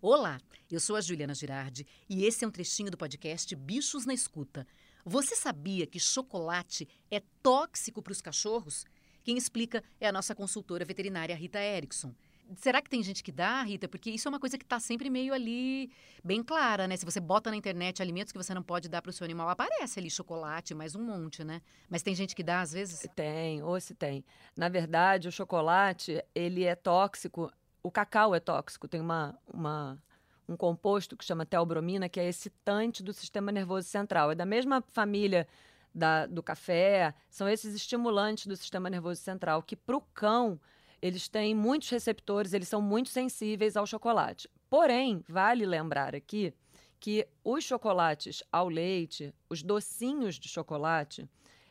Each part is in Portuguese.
Olá, eu sou a Juliana Girardi e esse é um trechinho do podcast Bichos na Escuta. Você sabia que chocolate é tóxico para os cachorros? Quem explica é a nossa consultora veterinária Rita Erickson. Será que tem gente que dá, Rita? Porque isso é uma coisa que está sempre meio ali, bem clara, né? Se você bota na internet alimentos que você não pode dar para o seu animal, aparece ali chocolate, mais um monte, né? Mas tem gente que dá às vezes? Tem, ou se tem. Na verdade, o chocolate, ele é tóxico. O cacau é tóxico. Tem uma, uma um composto que chama teobromina, que é excitante do sistema nervoso central. É da mesma família da, do café, são esses estimulantes do sistema nervoso central, que para o cão eles têm muitos receptores, eles são muito sensíveis ao chocolate. Porém, vale lembrar aqui que os chocolates ao leite, os docinhos de chocolate,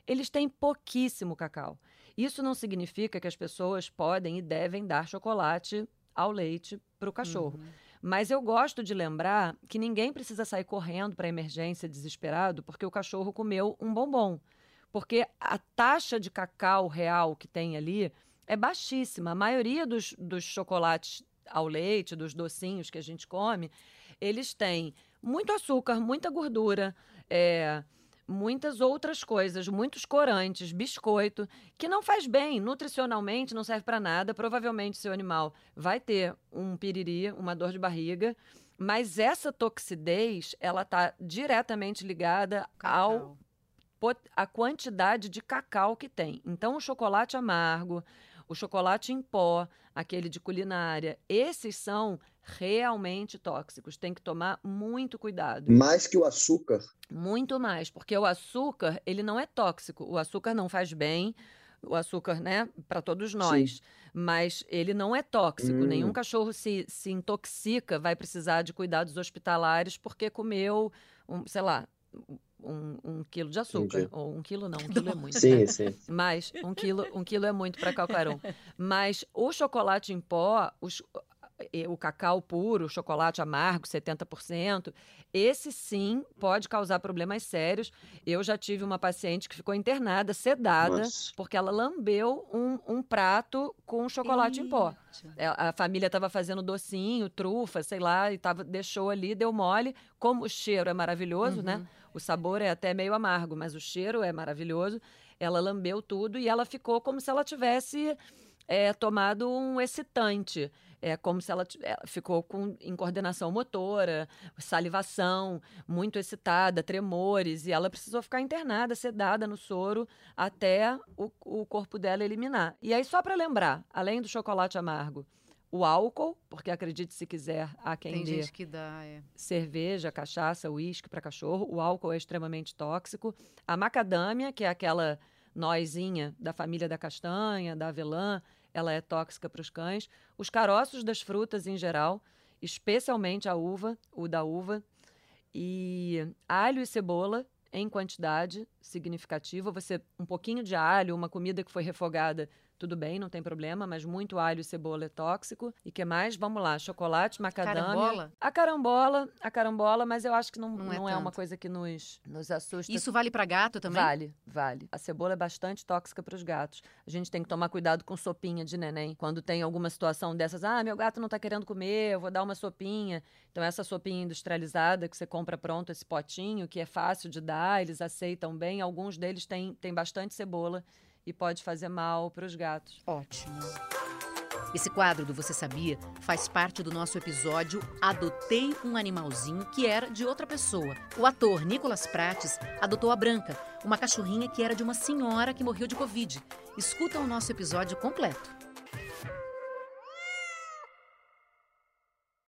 eles têm pouquíssimo cacau. Isso não significa que as pessoas podem e devem dar chocolate ao leite para o cachorro. Uhum. Mas eu gosto de lembrar que ninguém precisa sair correndo para emergência desesperado porque o cachorro comeu um bombom. Porque a taxa de cacau real que tem ali é baixíssima. A maioria dos, dos chocolates ao leite, dos docinhos que a gente come, eles têm muito açúcar, muita gordura, é, muitas outras coisas, muitos corantes, biscoito, que não faz bem, nutricionalmente não serve para nada. Provavelmente seu animal vai ter um piriri, uma dor de barriga, mas essa toxidez, ela está diretamente ligada cacau. ao a quantidade de cacau que tem. Então, o chocolate amargo, o chocolate em pó, aquele de culinária, esses são realmente tóxicos. Tem que tomar muito cuidado. Mais que o açúcar? Muito mais, porque o açúcar, ele não é tóxico. O açúcar não faz bem o açúcar, né, para todos nós. Sim. Mas ele não é tóxico. Hum. Nenhum cachorro se, se intoxica, vai precisar de cuidados hospitalares porque comeu, um, sei lá, um, um quilo de açúcar. Entendi. Ou um quilo não, um quilo é muito. Sim, né? sim. Mas um quilo, um quilo é muito para qualquer um. Mas o chocolate em pó, os, o cacau puro, o chocolate amargo, 70%, esse sim pode causar problemas sérios. Eu já tive uma paciente que ficou internada, sedada, Nossa. porque ela lambeu um, um prato com chocolate Eita. em pó. É, a família estava fazendo docinho, trufa, sei lá, e tava, deixou ali, deu mole. Como o cheiro é maravilhoso, né? uhum. né? O sabor é até meio amargo, mas o cheiro é maravilhoso. Ela lambeu tudo e ela ficou como se ela tivesse é, tomado um excitante. É como se ela, ela ficou com incoordenação motora, salivação, muito excitada, tremores, e ela precisou ficar internada, sedada no soro, até o, o corpo dela eliminar. E aí, só para lembrar, além do chocolate amargo, o álcool, porque acredite se quiser, há quem Tem dê gente que dá, é. cerveja, cachaça, uísque para cachorro. O álcool é extremamente tóxico. A macadâmia, que é aquela nozinha da família da castanha, da avelã, ela é tóxica para os cães. Os caroços das frutas em geral, especialmente a uva, o da uva. E alho e cebola em quantidade significativa. Você um pouquinho de alho, uma comida que foi refogada tudo bem, não tem problema, mas muito alho e cebola é tóxico. E que mais? Vamos lá, chocolate, macadâmia. Carambola? A carambola, a carambola, mas eu acho que não, não, é, não é, uma coisa que nos, nos assusta. Isso vale para gato também? Vale, vale. A cebola é bastante tóxica para os gatos. A gente tem que tomar cuidado com sopinha de neném. Quando tem alguma situação dessas, ah, meu gato não está querendo comer, eu vou dar uma sopinha. Então essa sopinha industrializada que você compra pronto, esse potinho, que é fácil de dar, eles aceitam bem. Alguns deles têm, têm bastante cebola e pode fazer mal para os gatos. Ótimo. Esse quadro do Você Sabia faz parte do nosso episódio Adotei um Animalzinho que era de outra pessoa. O ator Nicolas Prates adotou a Branca, uma cachorrinha que era de uma senhora que morreu de Covid. Escuta o nosso episódio completo.